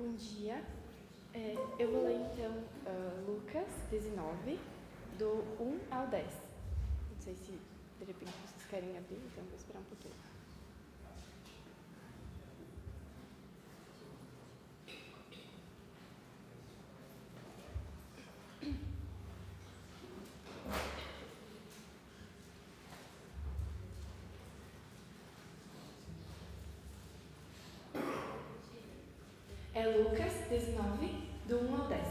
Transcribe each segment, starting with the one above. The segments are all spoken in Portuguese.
Bom dia. É, eu vou ler então uh, Lucas 19, do 1 ao 10. Não sei se de repente vocês querem abrir, então vou esperar um pouquinho. É Lucas 19, do 1 ao 10.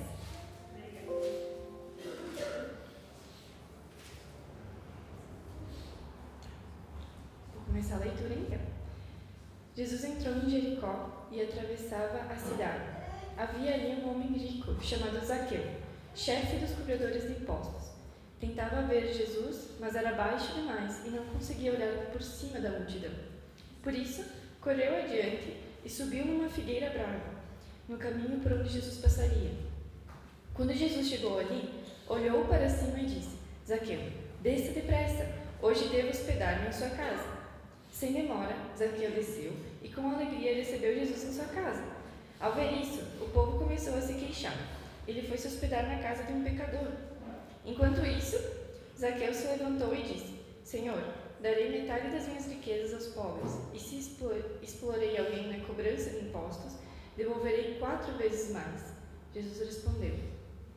Vou começar a leitura então. Jesus entrou em Jericó e atravessava a cidade. Havia ali um homem rico, chamado Zaqueu, chefe dos cobradores de impostos. Tentava ver Jesus, mas era baixo demais e não conseguia olhar por cima da multidão. Por isso, correu adiante e subiu numa figueira brava no caminho por onde Jesus passaria. Quando Jesus chegou ali, olhou para cima e disse: Zaqueu, desça depressa, hoje devo hospedar-me em sua casa. Sem demora, Zaqueu desceu e com alegria recebeu Jesus em sua casa. Ao ver isso, o povo começou a se queixar. Ele foi se hospedar na casa de um pecador. Enquanto isso, Zaqueu se levantou e disse: Senhor, darei metade das minhas riquezas aos pobres, e se explorei alguém na cobrança de impostos, devolverei quatro vezes mais. Jesus respondeu: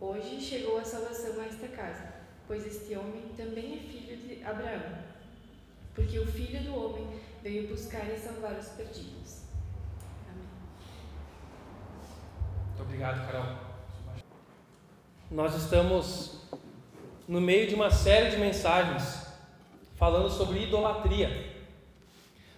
Hoje chegou a salvação a esta casa, pois este homem também é filho de Abraão. Porque o filho do homem veio buscar e salvar os perdidos. Amém. Muito obrigado, Carol. Nós estamos no meio de uma série de mensagens falando sobre idolatria.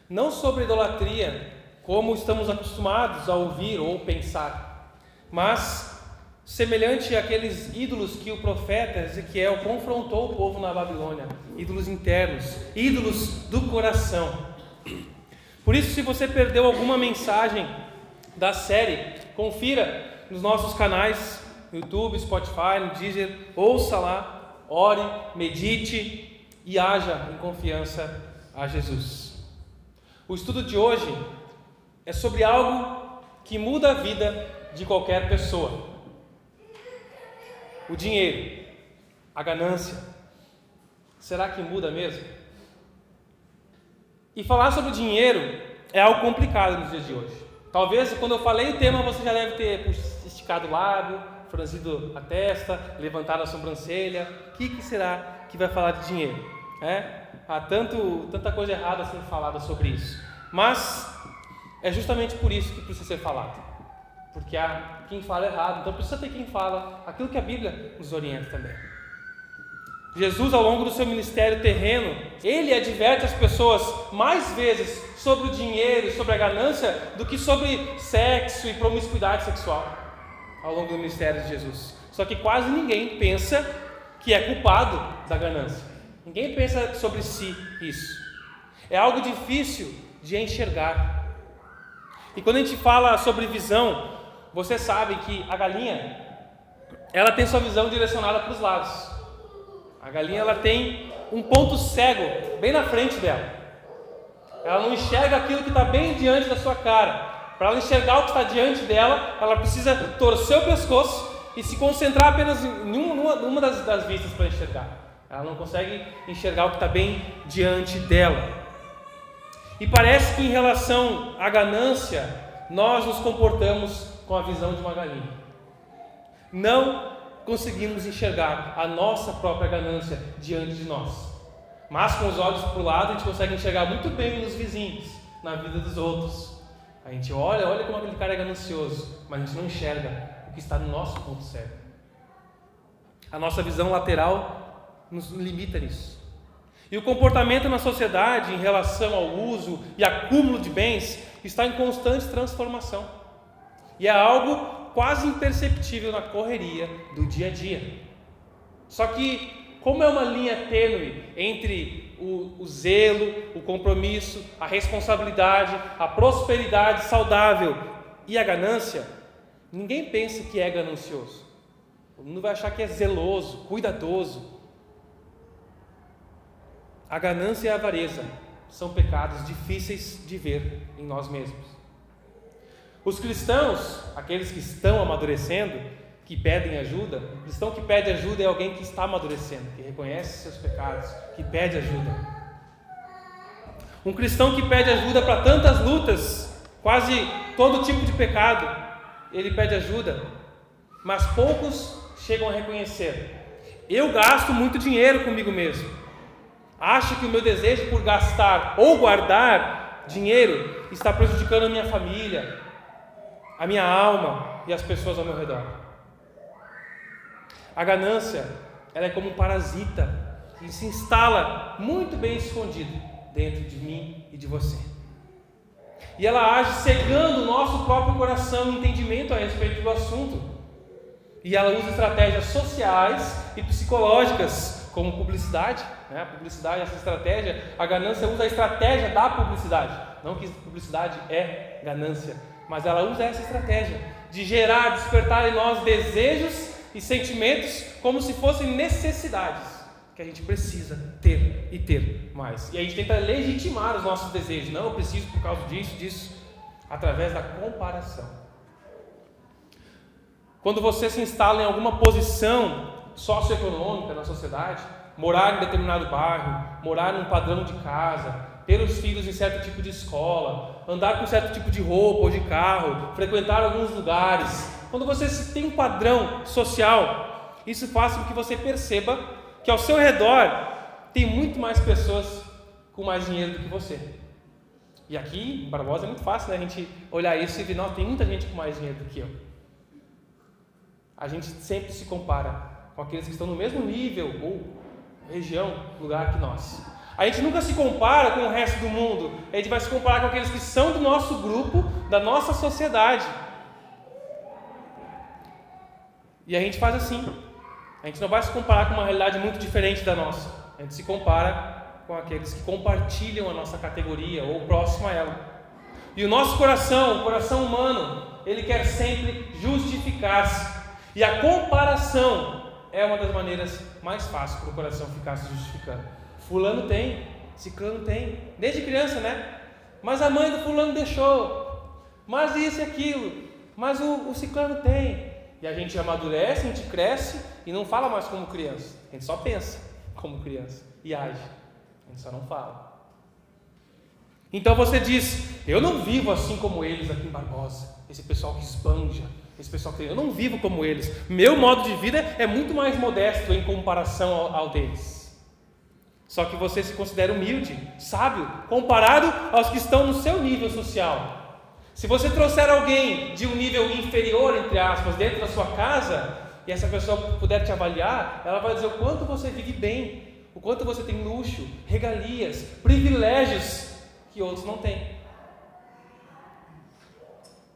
Não sobre idolatria como estamos acostumados a ouvir ou pensar, mas semelhante àqueles ídolos que o profeta Ezequiel confrontou o povo na Babilônia, ídolos internos, ídolos do coração. Por isso, se você perdeu alguma mensagem da série, confira nos nossos canais YouTube, Spotify, no Deezer, ouça lá, ore, medite e haja em confiança a Jesus. O estudo de hoje é sobre algo que muda a vida de qualquer pessoa. O dinheiro, a ganância. Será que muda mesmo? E falar sobre dinheiro é algo complicado nos dias de hoje. Talvez quando eu falei o tema você já deve ter esticado o lábio, franzido a testa, levantado a sobrancelha. O que, que será que vai falar de dinheiro? É? Há tanto, tanta coisa errada sendo falada sobre isso. Mas é justamente por isso que precisa ser falado. Porque há quem fala errado, então precisa ter quem fala aquilo que a Bíblia nos orienta também. Jesus, ao longo do seu ministério terreno, ele adverte as pessoas mais vezes sobre o dinheiro, sobre a ganância, do que sobre sexo e promiscuidade sexual, ao longo do ministério de Jesus. Só que quase ninguém pensa que é culpado da ganância. Ninguém pensa sobre si isso. É algo difícil de enxergar. E quando a gente fala sobre visão, você sabe que a galinha, ela tem sua visão direcionada para os lados. A galinha ela tem um ponto cego bem na frente dela. Ela não enxerga aquilo que está bem diante da sua cara. Para ela enxergar o que está diante dela, ela precisa torcer o pescoço e se concentrar apenas em uma, das, das vistas para enxergar. Ela não consegue enxergar o que está bem diante dela. E parece que em relação à ganância, nós nos comportamos com a visão de uma galinha. Não conseguimos enxergar a nossa própria ganância diante de nós. Mas com os olhos para o lado, a gente consegue enxergar muito bem nos vizinhos, na vida dos outros. A gente olha, olha como aquele cara é ganancioso, mas a gente não enxerga o que está no nosso ponto cego. A nossa visão lateral nos limita nisso. E o comportamento na sociedade em relação ao uso e acúmulo de bens está em constante transformação. E é algo quase imperceptível na correria do dia a dia. Só que, como é uma linha tênue entre o, o zelo, o compromisso, a responsabilidade, a prosperidade saudável e a ganância, ninguém pensa que é ganancioso. O mundo vai achar que é zeloso, cuidadoso, a ganância e a avareza são pecados difíceis de ver em nós mesmos. Os cristãos, aqueles que estão amadurecendo, que pedem ajuda, o cristão que pede ajuda é alguém que está amadurecendo, que reconhece seus pecados, que pede ajuda. Um cristão que pede ajuda para tantas lutas, quase todo tipo de pecado, ele pede ajuda, mas poucos chegam a reconhecer. Eu gasto muito dinheiro comigo mesmo. Acho que o meu desejo por gastar ou guardar dinheiro está prejudicando a minha família, a minha alma e as pessoas ao meu redor. A ganância, ela é como um parasita, ele se instala muito bem escondido dentro de mim e de você. E ela age cegando o nosso próprio coração e entendimento a respeito do assunto. E ela usa estratégias sociais e psicológicas, como publicidade. Né? A publicidade, essa estratégia, a ganância usa a estratégia da publicidade. Não que publicidade é ganância, mas ela usa essa estratégia de gerar, despertar em nós desejos e sentimentos como se fossem necessidades que a gente precisa ter e ter mais. E a gente tenta legitimar os nossos desejos. Não, eu preciso por causa disso, disso, através da comparação. Quando você se instala em alguma posição socioeconômica na sociedade, morar em determinado bairro, morar num padrão de casa, ter os filhos em certo tipo de escola, andar com certo tipo de roupa ou de carro, frequentar alguns lugares. Quando você tem um padrão social, isso faz com que você perceba que ao seu redor tem muito mais pessoas com mais dinheiro do que você. E aqui, em Barbosa, é muito fácil né, a gente olhar isso e ver, não, tem muita gente com mais dinheiro do que eu. A gente sempre se compara com aqueles que estão no mesmo nível ou região, lugar que nós. A gente nunca se compara com o resto do mundo, a gente vai se comparar com aqueles que são do nosso grupo, da nossa sociedade. E a gente faz assim. A gente não vai se comparar com uma realidade muito diferente da nossa. A gente se compara com aqueles que compartilham a nossa categoria ou próximo a ela. E o nosso coração, o coração humano, ele quer sempre justificar-se. E a comparação é uma das maneiras mais fáceis para o coração ficar se justificando. Fulano tem, Ciclano tem, desde criança, né? Mas a mãe do fulano deixou, mas isso e aquilo, mas o, o ciclano tem. E a gente amadurece, a gente cresce e não fala mais como criança. A gente só pensa como criança e age. A gente só não fala. Então você diz: Eu não vivo assim como eles aqui em Barbosa. Esse pessoal que esbanja, esse pessoal que. Eu não vivo como eles. Meu modo de vida é muito mais modesto em comparação ao, ao deles. Só que você se considera humilde, sábio, comparado aos que estão no seu nível social. Se você trouxer alguém de um nível inferior, entre aspas, dentro da sua casa, e essa pessoa puder te avaliar, ela vai dizer o quanto você vive bem, o quanto você tem luxo, regalias, privilégios que outros não têm.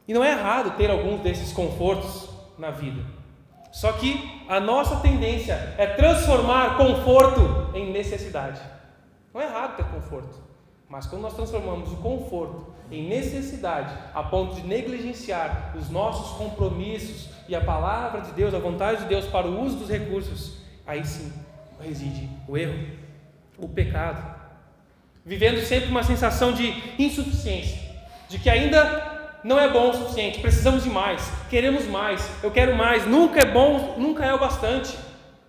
E não é errado ter alguns desses confortos na vida. Só que a nossa tendência é transformar conforto em necessidade. Não é errado ter conforto, mas quando nós transformamos o conforto em necessidade, a ponto de negligenciar os nossos compromissos e a palavra de Deus, a vontade de Deus para o uso dos recursos, aí sim reside o erro, o pecado. Vivendo sempre uma sensação de insuficiência, de que ainda não é bom o suficiente, precisamos de mais, queremos mais, eu quero mais, nunca é bom, nunca é o bastante.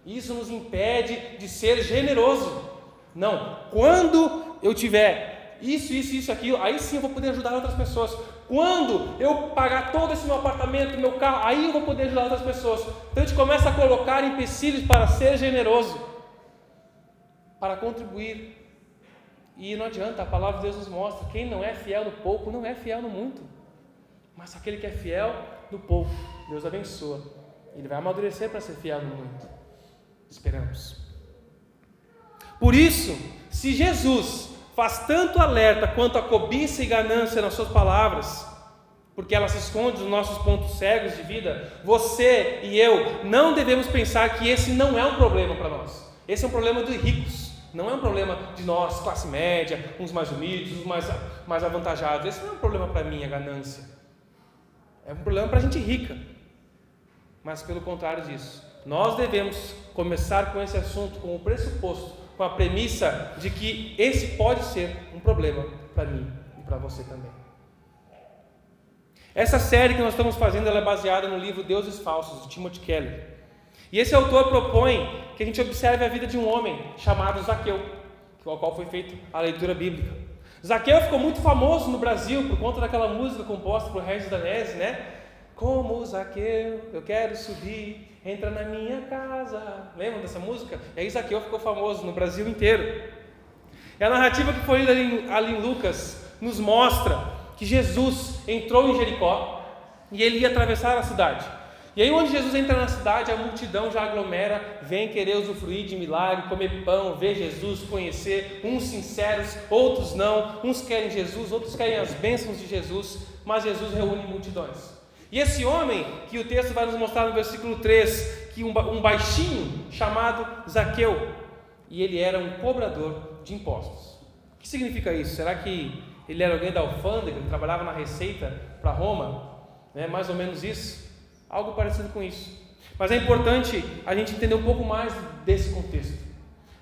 Isso nos impede de ser generoso. Não, quando eu tiver isso, isso, isso, aquilo, aí sim eu vou poder ajudar outras pessoas. Quando eu pagar todo esse meu apartamento, meu carro, aí eu vou poder ajudar outras pessoas. Então a gente começa a colocar empecilhos para ser generoso, para contribuir. E não adianta, a palavra de Deus nos mostra: quem não é fiel no pouco, não é fiel no muito. Mas aquele que é fiel no pouco, Deus abençoa. Ele vai amadurecer para ser fiel no muito. Esperamos. Por isso, se Jesus faz tanto alerta quanto a cobiça e ganância nas suas palavras, porque ela se esconde nos nossos pontos cegos de vida, você e eu não devemos pensar que esse não é um problema para nós. Esse é um problema dos ricos, não é um problema de nós, classe média, uns mais humildes, uns mais, mais avantajados. Esse não é um problema para mim, a ganância. É um problema para a gente rica. Mas pelo contrário disso, nós devemos começar com esse assunto com o pressuposto com a premissa de que esse pode ser um problema para mim e para você também. Essa série que nós estamos fazendo é baseada no livro Deuses Falsos, de Timothy Keller. E esse autor propõe que a gente observe a vida de um homem chamado Zaqueu, o qual foi feita a leitura bíblica. Zaqueu ficou muito famoso no Brasil por conta daquela música composta por Regis Danese, né? Como Zaqueu, eu quero subir, entra na minha casa. Lembram dessa música? E aí Zaqueu ficou famoso no Brasil inteiro. E a narrativa que foi lida ali, ali em Lucas nos mostra que Jesus entrou em Jericó e ele ia atravessar a cidade. E aí, onde Jesus entra na cidade, a multidão já aglomera, vem querer usufruir de milagre, comer pão, ver Jesus, conhecer, uns sinceros, outros não, uns querem Jesus, outros querem as bênçãos de Jesus, mas Jesus reúne multidões. E esse homem, que o texto vai nos mostrar no versículo 3, que um, um baixinho chamado Zaqueu, e ele era um cobrador de impostos. O que significa isso? Será que ele era alguém da alfândega, ele trabalhava na receita para Roma? É mais ou menos isso? Algo parecido com isso. Mas é importante a gente entender um pouco mais desse contexto.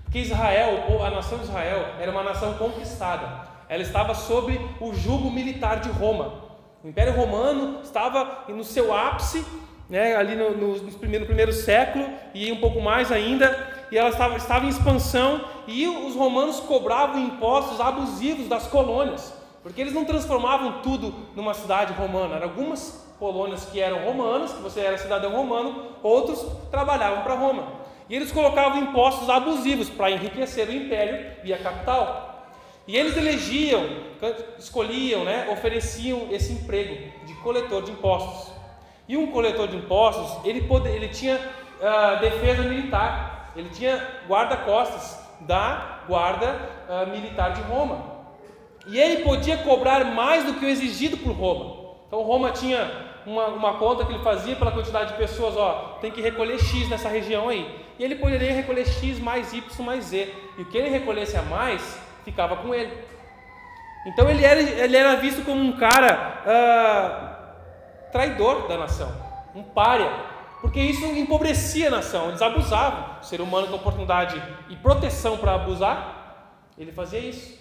Porque Israel, a nação de Israel, era uma nação conquistada. Ela estava sob o jugo militar de Roma. O Império Romano estava no seu ápice, né, ali no, no, no, primeiro, no primeiro século e um pouco mais ainda, e ela estava, estava em expansão, e os romanos cobravam impostos abusivos das colônias, porque eles não transformavam tudo numa cidade romana, eram algumas colônias que eram romanas, que você era cidadão romano, outros trabalhavam para Roma. E eles colocavam impostos abusivos para enriquecer o império e a capital. E eles elegiam, escolhiam, né, ofereciam esse emprego de coletor de impostos. E um coletor de impostos, ele, pode, ele tinha uh, defesa militar, ele tinha guarda-costas da guarda uh, militar de Roma. E ele podia cobrar mais do que o exigido por Roma. Então Roma tinha uma, uma conta que ele fazia pela quantidade de pessoas, ó, tem que recolher X nessa região aí. E ele poderia recolher X mais Y mais Z. E o que ele recolhesse a mais, ficava com ele. Então ele era, ele era visto como um cara uh, traidor da nação, um párea, porque isso empobrecia a nação, eles abusavam. O ser humano com oportunidade e proteção para abusar, ele fazia isso.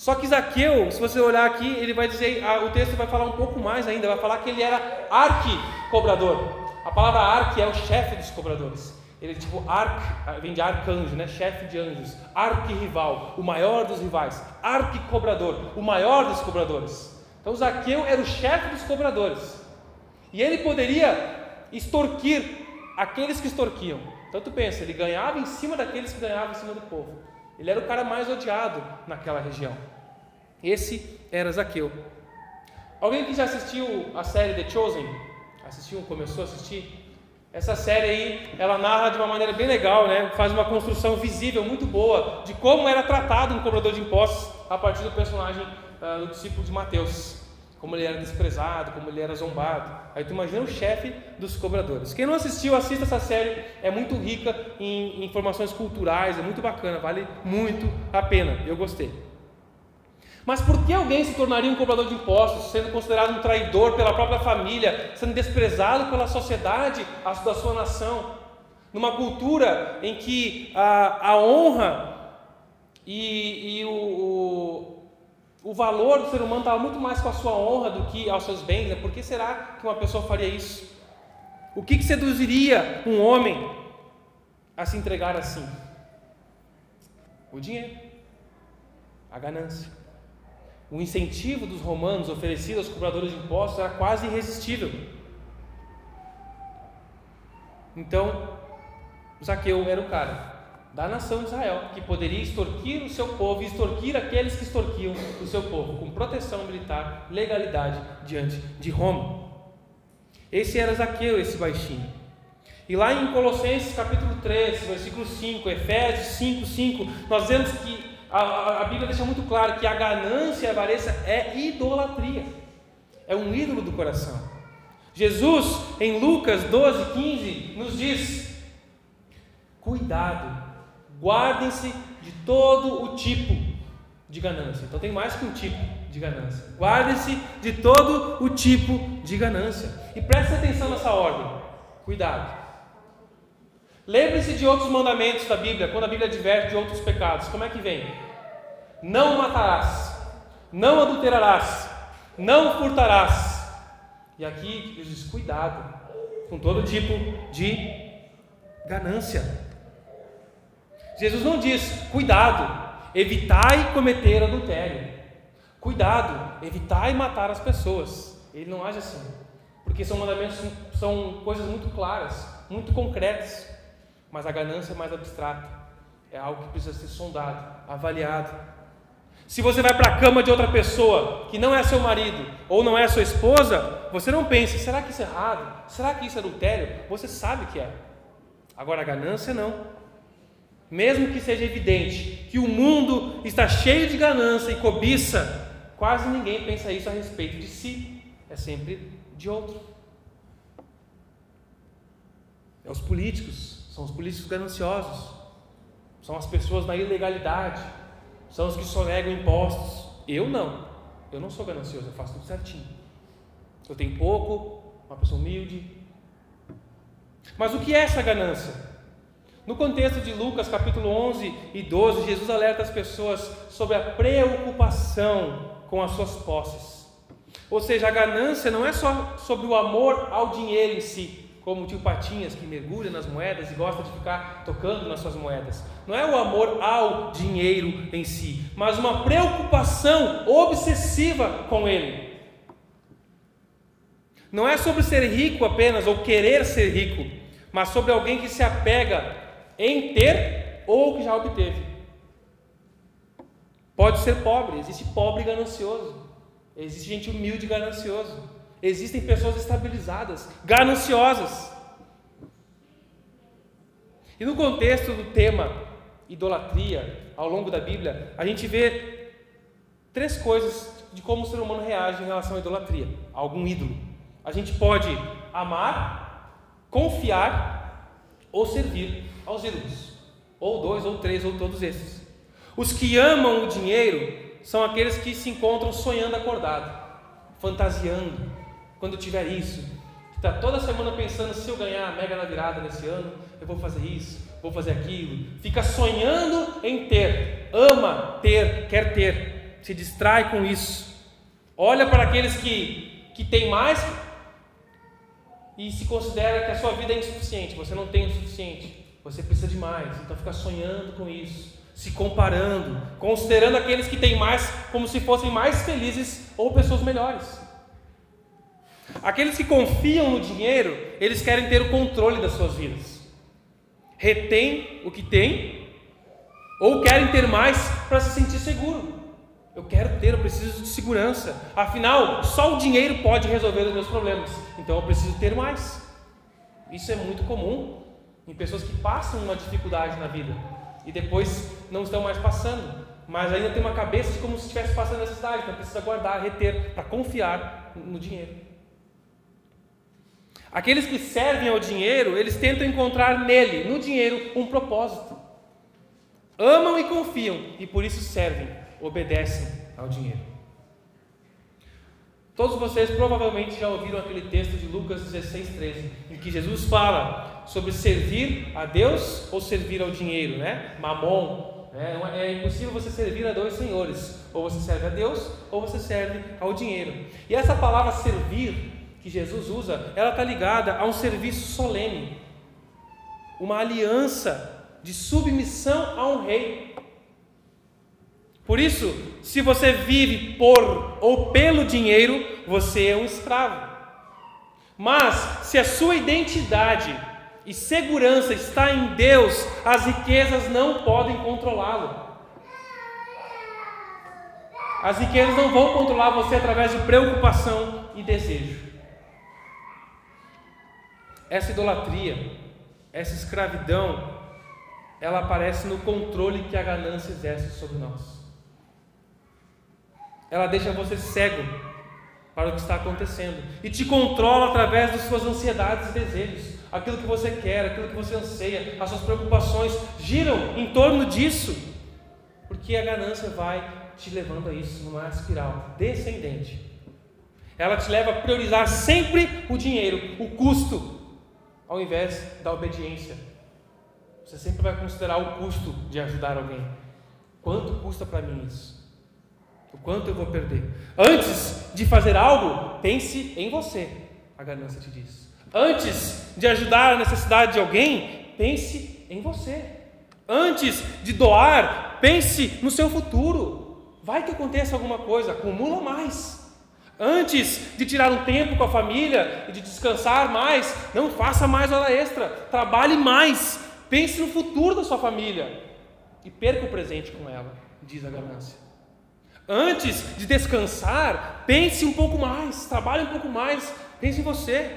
Só que Zaqueu, se você olhar aqui, ele vai dizer, o texto vai falar um pouco mais ainda, vai falar que ele era arqui-cobrador. A palavra arque é o chefe dos cobradores. Ele é tipo arc, vem de arcanjo, né? chefe de anjos, arqui-rival, o maior dos rivais, arqui-cobrador, o maior dos cobradores. Então Zaqueu era o chefe dos cobradores. E ele poderia extorquir aqueles que extorquiam. Então tu pensa, ele ganhava em cima daqueles que ganhavam em cima do povo. Ele era o cara mais odiado naquela região. Esse era Zaqueu. Alguém que já assistiu a série The Chosen? Assistiu, começou a assistir? Essa série aí, ela narra de uma maneira bem legal, né? Faz uma construção visível muito boa de como era tratado um cobrador de impostos a partir do personagem uh, do discípulo de Mateus. Como ele era desprezado, como ele era zombado. Aí tu imagina o chefe dos cobradores. Quem não assistiu, assista essa série. É muito rica em informações culturais, é muito bacana, vale muito a pena. Eu gostei. Mas por que alguém se tornaria um cobrador de impostos, sendo considerado um traidor pela própria família, sendo desprezado pela sociedade da sua nação? Numa cultura em que a, a honra e, e o, o, o, valor do ser humano estava muito mais com a sua honra do que aos seus bens, né? por que será que uma pessoa faria isso? O que, que seduziria um homem a se entregar assim? O dinheiro, a ganância. O incentivo dos romanos oferecido aos cobradores de impostos era quase irresistível. Então, Zaqueu era o cara da nação de Israel que poderia extorquir o seu povo extorquir aqueles que extorquiam o seu povo, com proteção militar, legalidade diante de Roma. Esse era Zaqueu, esse baixinho. E lá em Colossenses capítulo 3, versículo 5, Efésios 5, 5, nós vemos que a, a, Bíblia deixa muito claro que a ganância e a avareza é idolatria, é um ídolo do coração. Jesus, em Lucas 12, 15, nos diz: cuidado, guardem-se de todo o tipo de ganância. Então tem mais que um tipo de ganância. Guardem-se de todo o tipo de ganância. E preste atenção nessa ordem. Cuidado. Lembre-se de outros mandamentos da Bíblia, quando a Bíblia adverte de outros pecados. Como é que vem? Não matarás, não adulterarás, Não furtarás. E aqui Jesus diz: cuidado com todo tipo de ganância. Jesus não diz: cuidado, evitai cometer adultério. Cuidado, evitai matar as pessoas. Ele não age assim. Porque são mandamentos, são coisas muito claras, muito concretas. Mas a ganância é mais abstrata. É algo que precisa ser sondado, avaliado. Se você vai para a cama de outra pessoa que não é seu marido ou não é sua esposa, você não pensa, será que isso é errado? Será que isso é adultério? Você sabe que é. Agora a ganância não. Mesmo que seja evidente que o mundo está cheio de ganância e cobiça, quase ninguém pensa isso a respeito de si. É sempre de outro. É os políticos, são os políticos gananciosos, são as pessoas na ilegalidade, são os que sonegam impostos. Eu não, eu não sou ganancioso, eu faço tudo certinho. Eu tenho pouco, uma pessoa humilde. Mas o que é essa ganância? No contexto de Lucas capítulo 11 e 12, Jesus alerta as pessoas sobre a preocupação com as suas posses. Ou seja, a ganância não é só sobre o amor ao dinheiro em si, como o tio Patinhas que mergulha nas moedas e gosta de ficar tocando nas suas moedas. Não é o amor ao dinheiro em si, mas uma preocupação obsessiva com ele. Não é sobre ser rico apenas ou querer ser rico, mas sobre alguém que se apega em ter ou que já obteve. Pode ser pobre, existe pobre ganancioso. Existe gente humilde ganancioso. Existem pessoas estabilizadas, gananciosas. E no contexto do tema idolatria, ao longo da Bíblia, a gente vê três coisas de como o ser humano reage em relação à idolatria, a algum ídolo. A gente pode amar, confiar ou servir aos ídolos, ou dois, ou três, ou todos esses. Os que amam o dinheiro são aqueles que se encontram sonhando acordado, fantasiando. Quando tiver isso, está toda semana pensando se eu ganhar a mega da virada nesse ano, eu vou fazer isso, vou fazer aquilo. Fica sonhando em ter, ama ter, quer ter, se distrai com isso. Olha para aqueles que, que têm mais e se considera que a sua vida é insuficiente, você não tem o suficiente, você precisa de mais, então fica sonhando com isso se comparando, considerando aqueles que têm mais como se fossem mais felizes ou pessoas melhores. Aqueles que confiam no dinheiro, eles querem ter o controle das suas vidas. Retém o que tem ou querem ter mais para se sentir seguro. Eu quero ter, eu preciso de segurança. Afinal, só o dinheiro pode resolver os meus problemas. Então eu preciso ter mais. Isso é muito comum em pessoas que passam uma dificuldade na vida e depois não estão mais passando, mas ainda tem uma cabeça como se estivesse passando necessidade, então precisa guardar, reter, para confiar no dinheiro. Aqueles que servem ao dinheiro, eles tentam encontrar nele, no dinheiro, um propósito. Amam e confiam, e por isso servem, obedecem ao dinheiro. Todos vocês provavelmente já ouviram aquele texto de Lucas 16, 13, em que Jesus fala sobre servir a Deus ou servir ao dinheiro, né? Mamon. Né? É impossível você servir a dois senhores. Ou você serve a Deus ou você serve ao dinheiro. E essa palavra servir que Jesus usa, ela está ligada a um serviço solene, uma aliança de submissão a um rei. Por isso, se você vive por ou pelo dinheiro, você é um escravo. Mas se a sua identidade e segurança está em Deus, as riquezas não podem controlá-lo. As riquezas não vão controlar você através de preocupação e desejo. Essa idolatria, essa escravidão, ela aparece no controle que a ganância exerce sobre nós. Ela deixa você cego para o que está acontecendo e te controla através das suas ansiedades e desejos aquilo que você quer, aquilo que você anseia, as suas preocupações giram em torno disso, porque a ganância vai te levando a isso, numa espiral descendente. Ela te leva a priorizar sempre o dinheiro, o custo, ao invés da obediência. Você sempre vai considerar o custo de ajudar alguém. Quanto custa para mim isso? O quanto eu vou perder? Antes de fazer algo, pense em você, a ganância te diz. Antes de ajudar a necessidade de alguém, pense em você. Antes de doar, pense no seu futuro. Vai que aconteça alguma coisa, acumula mais. Antes de tirar um tempo com a família e de descansar mais, não faça mais hora extra, trabalhe mais, pense no futuro da sua família e perca o presente com ela, diz a ganância. Antes de descansar, pense um pouco mais, trabalhe um pouco mais, pense em você.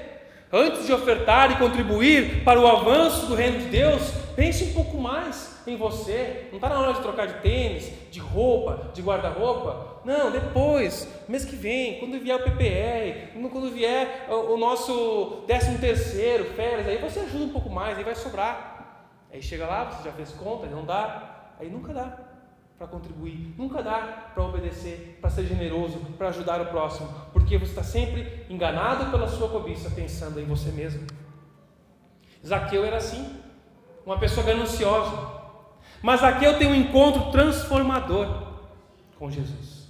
Antes de ofertar e contribuir para o avanço do reino de Deus, pense um pouco mais em você. Não está na hora de trocar de tênis, de roupa, de guarda-roupa. Não, depois, mês que vem, quando vier o PPR, quando vier o nosso 13 terceiro, férias, aí você ajuda um pouco mais, aí vai sobrar. Aí chega lá, você já fez conta, não dá, aí nunca dá para contribuir, nunca dá para obedecer, para ser generoso, para ajudar o próximo, porque você está sempre enganado pela sua cobiça, pensando em você mesmo. Zaqueu era assim, uma pessoa gananciosa, mas Zaqueu tem um encontro transformador com Jesus.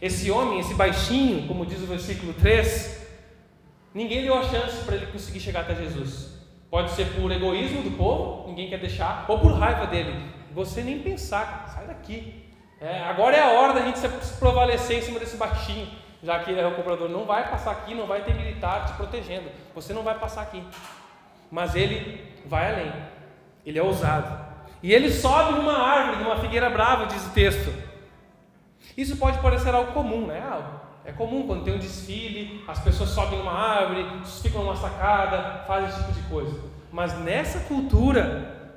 Esse homem, esse baixinho, como diz o versículo 3, ninguém deu a chance para ele conseguir chegar até Jesus. Pode ser por egoísmo do povo, ninguém quer deixar, ou por raiva dele você nem pensar, sai daqui. É, agora é a hora da gente se prevalecer em cima desse baixinho, já que é o comprador não vai passar aqui, não vai ter militar te protegendo. Você não vai passar aqui. Mas ele vai além. Ele é ousado. E ele sobe numa árvore, numa figueira brava, diz o texto. Isso pode parecer algo comum, né? Ah, é comum quando tem um desfile, as pessoas sobem numa árvore, ficam numa sacada, fazem esse tipo de coisa. Mas nessa cultura,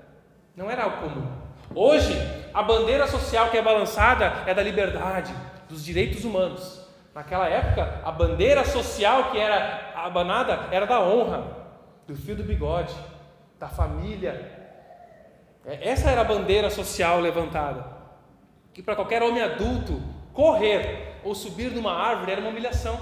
não era algo comum. Hoje, a bandeira social que é balançada é da liberdade, dos direitos humanos. Naquela época, a bandeira social que era abanada era da honra, do fio do bigode, da família. É, essa era a bandeira social levantada. Que para qualquer homem adulto correr ou subir numa árvore era uma humilhação.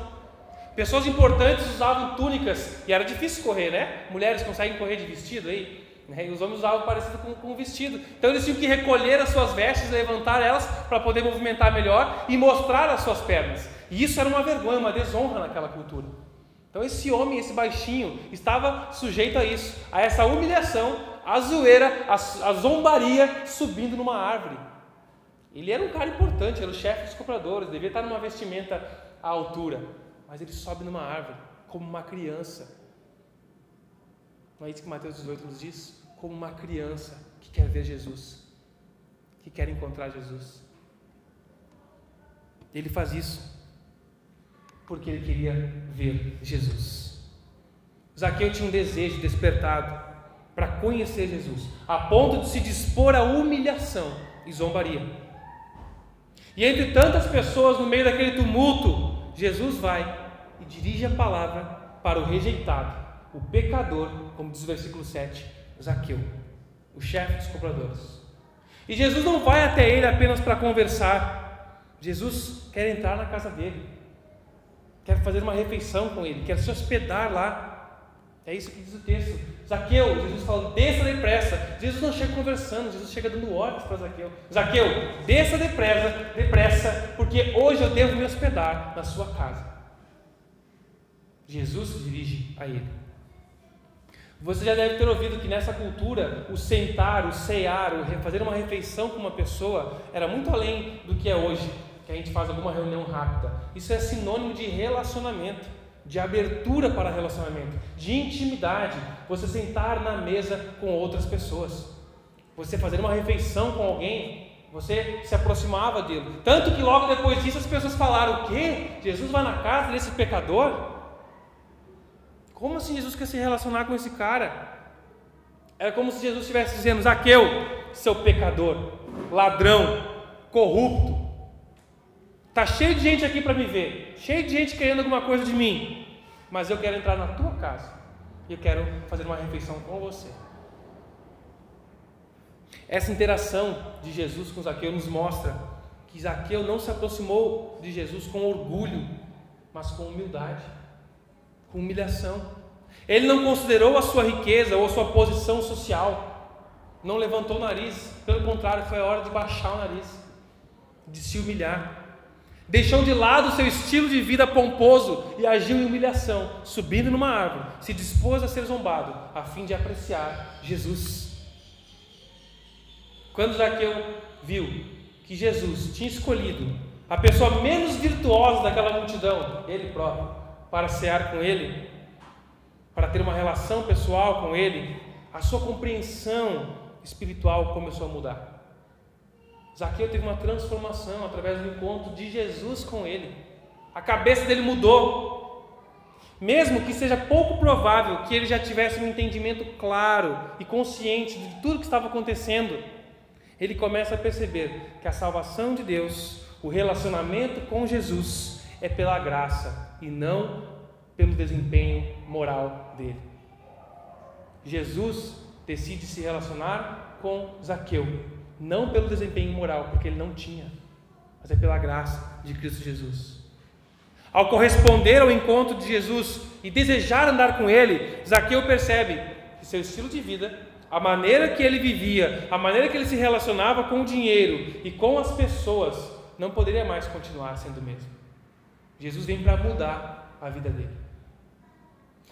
Pessoas importantes usavam túnicas e era difícil correr, né? Mulheres conseguem correr de vestido aí? Né? E os homens usavam parecido com, um vestido. Então eles tinham que recolher as suas vestes, levantar elas para poder movimentar melhor e mostrar as suas pernas. E isso era uma vergonha, uma desonra naquela cultura. Então esse homem, esse baixinho, estava sujeito a isso, a essa humilhação, a zoeira, a, a zombaria subindo numa árvore. Ele era um cara importante, era o chefe dos compradores, devia estar numa vestimenta à altura, mas ele sobe numa árvore como uma criança. Não é isso que Mateus 18 nos diz? como uma criança que quer ver Jesus, que quer encontrar Jesus. Ele faz isso porque ele queria ver Jesus. Zaqueu tinha um desejo despertado para conhecer Jesus, a ponto de se dispor à humilhação e zombaria. E entre tantas pessoas no meio daquele tumulto, Jesus vai e dirige a palavra para o rejeitado, o pecador, como diz o versículo 7, Zaqueu, o chefe dos compradores. E Jesus não vai até ele apenas para conversar. Jesus quer entrar na casa dele, quer fazer uma refeição com ele, quer se hospedar lá. É isso que diz o texto. Zaqueu, Jesus fala, desça depressa. Jesus não chega conversando, Jesus chega dando ordens para Zaqueu. Zaqueu, desça depressa, depressa, porque hoje eu devo me hospedar na sua casa. Jesus se dirige a ele. Você já deve ter ouvido que nessa cultura o sentar, o cear, o fazer uma refeição com uma pessoa era muito além do que é hoje, que a gente faz alguma reunião rápida. Isso é sinônimo de relacionamento, de abertura para relacionamento, de intimidade. Você sentar na mesa com outras pessoas, você fazer uma refeição com alguém, você se aproximava dele. Tanto que logo depois disso as pessoas falaram: o quê? Jesus vai na casa desse pecador? Como assim Jesus quer se relacionar com esse cara? Era como se Jesus estivesse dizendo: Zaqueu, seu pecador, ladrão, corrupto. Tá cheio de gente aqui para me ver, cheio de gente querendo alguma coisa de mim, mas eu quero entrar na tua casa e eu quero fazer uma refeição com você. Essa interação de Jesus com Zaqueu nos mostra que Zaqueu não se aproximou de Jesus com orgulho, mas com humildade com humilhação. Ele não considerou a sua riqueza ou a sua posição social, não levantou o nariz, pelo contrário, foi a hora de baixar o nariz, de se humilhar. Deixou de lado o seu estilo de vida pomposo e agiu em humilhação, subindo numa árvore, se dispôs a ser zombado, a fim de apreciar Jesus. Quando Zaqueu viu que Jesus tinha escolhido a pessoa menos virtuosa daquela multidão, ele próprio, para cear com ele, para ter uma relação pessoal com ele, a sua compreensão espiritual começou a mudar. Zaqueu teve uma transformação através do encontro de Jesus com ele. A cabeça dele mudou. Mesmo que seja pouco provável que ele já tivesse um entendimento claro e consciente de tudo que estava acontecendo, ele começa a perceber que a salvação de Deus, o relacionamento com Jesus, é pela graça e não pelo desempenho moral dele. Jesus decide se relacionar com Zaqueu não pelo desempenho moral, porque ele não tinha, mas é pela graça de Cristo Jesus. Ao corresponder ao encontro de Jesus e desejar andar com ele, Zaqueu percebe que seu estilo de vida, a maneira que ele vivia, a maneira que ele se relacionava com o dinheiro e com as pessoas, não poderia mais continuar sendo o mesmo. Jesus vem para mudar a vida dele.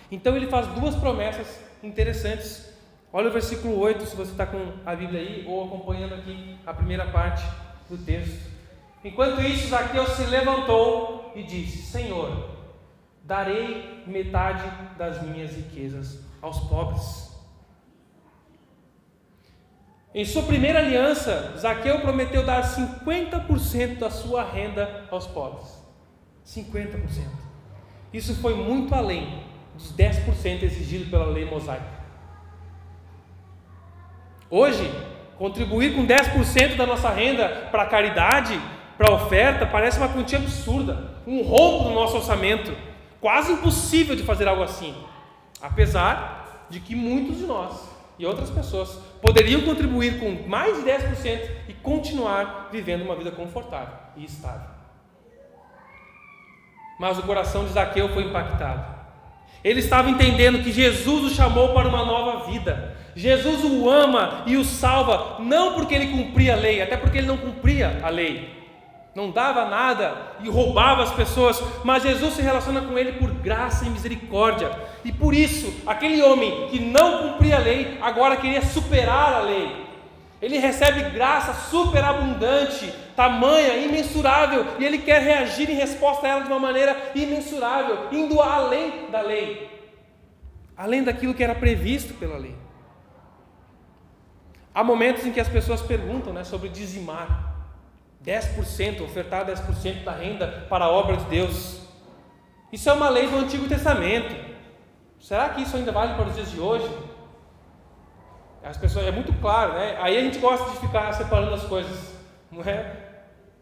Então ele faz duas promessas interessantes Olha o versículo 8, se você está com a Bíblia aí, ou acompanhando aqui a primeira parte do texto. Enquanto isso, Zaqueu se levantou e disse: Senhor, darei metade das minhas riquezas aos pobres. Em sua primeira aliança, Zaqueu prometeu dar 50% da sua renda aos pobres. 50%. Isso foi muito além dos 10% exigidos pela lei mosaica. Hoje, contribuir com 10% da nossa renda para a caridade, para a oferta, parece uma quantia absurda, um roubo no nosso orçamento. Quase impossível de fazer algo assim. Apesar de que muitos de nós e outras pessoas poderiam contribuir com mais de 10% e continuar vivendo uma vida confortável e estável. Mas o coração de Zaqueu foi impactado. Ele estava entendendo que Jesus o chamou para uma nova vida. Jesus o ama e o salva, não porque ele cumpria a lei, até porque ele não cumpria a lei. Não dava nada e roubava as pessoas, mas Jesus se relaciona com ele por graça e misericórdia. E por isso, aquele homem que não cumpria a lei, agora queria superar a lei. Ele recebe graça superabundante, tamanha, imensurável, e ele quer reagir em resposta a ela de uma maneira imensurável, indo além da lei, além daquilo que era previsto pela lei. Há momentos em que as pessoas perguntam né, sobre dizimar 10%, ofertar 10% da renda para a obra de Deus. Isso é uma lei do Antigo Testamento. Será que isso ainda vale para os dias de hoje? As pessoas é muito claro, né? Aí a gente gosta de ficar separando as coisas, não é?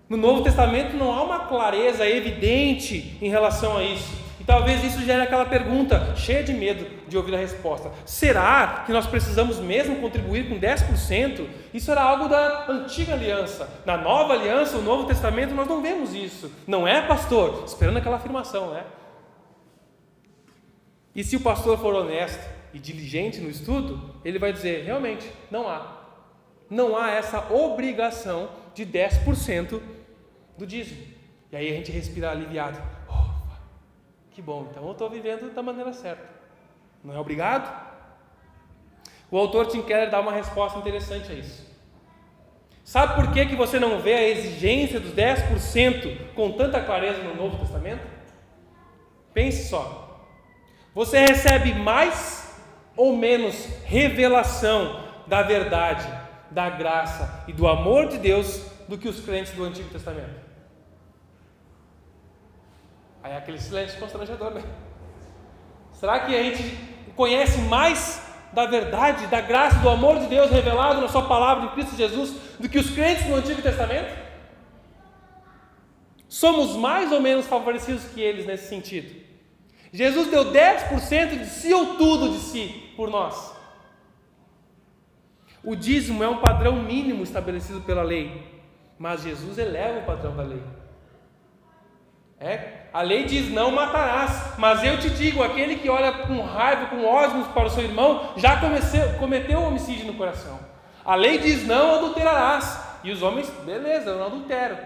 No Novo Testamento não há uma clareza evidente em relação a isso. E talvez isso gere aquela pergunta cheia de medo de ouvir a resposta. Será que nós precisamos mesmo contribuir com 10%? Isso era algo da antiga aliança. Na nova aliança, o Novo Testamento, nós não vemos isso. Não é, pastor? Esperando aquela afirmação, né? E se o pastor for honesto, e diligente no estudo, ele vai dizer: realmente, não há. Não há essa obrigação de 10% do dízimo. E aí a gente respira aliviado. Que bom, então eu estou vivendo da maneira certa. Não é obrigado? O autor Tim Keller dá uma resposta interessante a isso. Sabe por que, que você não vê a exigência dos 10% com tanta clareza no Novo Testamento? Pense só. Você recebe mais ou menos revelação da verdade, da graça e do amor de Deus do que os crentes do Antigo Testamento. Aí é aquele silêncio constrangedor, né? Será que a gente conhece mais da verdade, da graça, do amor de Deus revelado na Sua palavra de Cristo Jesus do que os crentes do Antigo Testamento? Somos mais ou menos favorecidos que eles nesse sentido. Jesus deu 10% de si ou tudo de si por nós. O dízimo é um padrão mínimo estabelecido pela lei, mas Jesus eleva o padrão da lei. É, a lei diz não matarás, mas eu te digo, aquele que olha com raiva, com ódio para o seu irmão, já comeceu, cometeu homicídio no coração. A lei diz não adulterarás, e os homens, beleza, eu não adultero.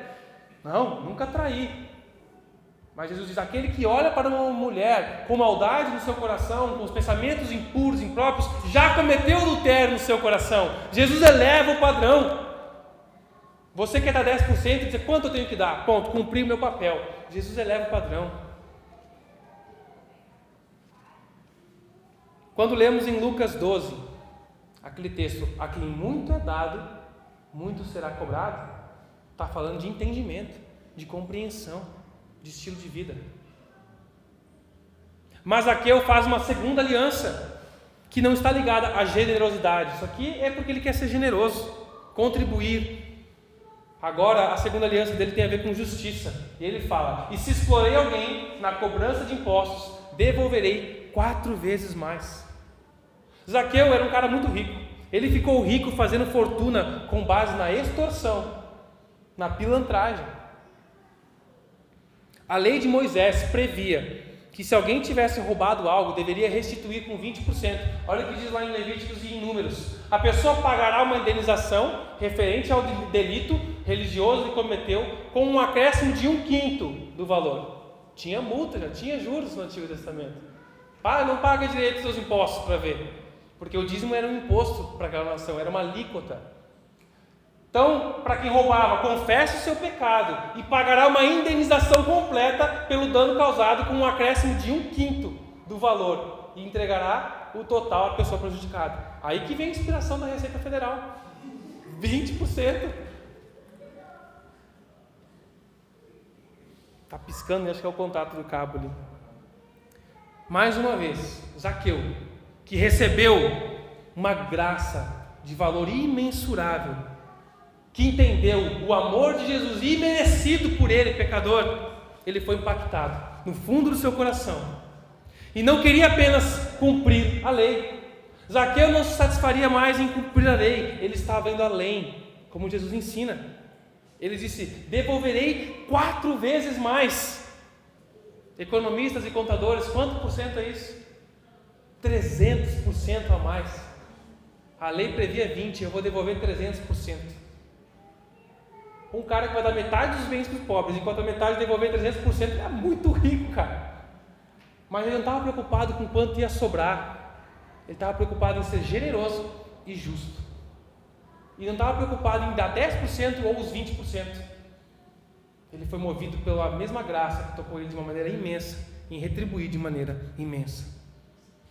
Não, nunca traí. Mas Jesus diz: aquele que olha para uma mulher com maldade no seu coração, com os pensamentos impuros, impróprios, já cometeu adultério no seu coração. Jesus eleva o padrão. Você quer dar 10% e dizer quanto eu tenho que dar? Ponto, cumpri o meu papel. Jesus eleva o padrão. Quando lemos em Lucas 12, aquele texto, a quem muito é dado, muito será cobrado, está falando de entendimento, de compreensão, de estilo de vida. Mas Zaqueu faz uma segunda aliança, que não está ligada à generosidade. Isso aqui é porque ele quer ser generoso, contribuir. Agora, a segunda aliança dele tem a ver com justiça. E ele fala: E se explorei alguém na cobrança de impostos, devolverei quatro vezes mais. Zaqueu era um cara muito rico. Ele ficou rico fazendo fortuna com base na extorsão, na pilantragem. A lei de Moisés previa que se alguém tivesse roubado algo, deveria restituir com 20%. Olha o que diz lá em Levíticos e em Números. A pessoa pagará uma indenização referente ao delito religioso que cometeu, com um acréscimo de um quinto do valor. Tinha multa, já tinha juros no Antigo Testamento. Ah, não paga direito seus impostos para ver. Porque o dízimo era um imposto para aquela nação, era uma alíquota. Então, para quem roubava, confesse o seu pecado e pagará uma indenização completa pelo dano causado com um acréscimo de um quinto do valor e entregará o total à pessoa prejudicada. Aí que vem a inspiração da Receita Federal: 20%. Está piscando, acho que é o contato do cabo ali. Mais uma vez, Zaqueu, que recebeu uma graça de valor imensurável, que entendeu o amor de Jesus imerecido por ele, pecador, ele foi impactado no fundo do seu coração e não queria apenas cumprir a lei. Zaqueu não se satisfaria mais em cumprir a lei, ele estava indo além, como Jesus ensina. Ele disse: Devolverei quatro vezes mais. Economistas e contadores, quanto por cento é isso? 300% a mais. A lei previa 20%, eu vou devolver 300%. Um cara que vai dar metade dos bens para os pobres, enquanto a metade devolver 300%, é muito rico, cara. Mas ele não estava preocupado com quanto ia sobrar. Ele estava preocupado em ser generoso e justo. E não estava preocupado em dar 10% ou os 20%. Ele foi movido pela mesma graça que tocou ele de uma maneira imensa, em retribuir de maneira imensa.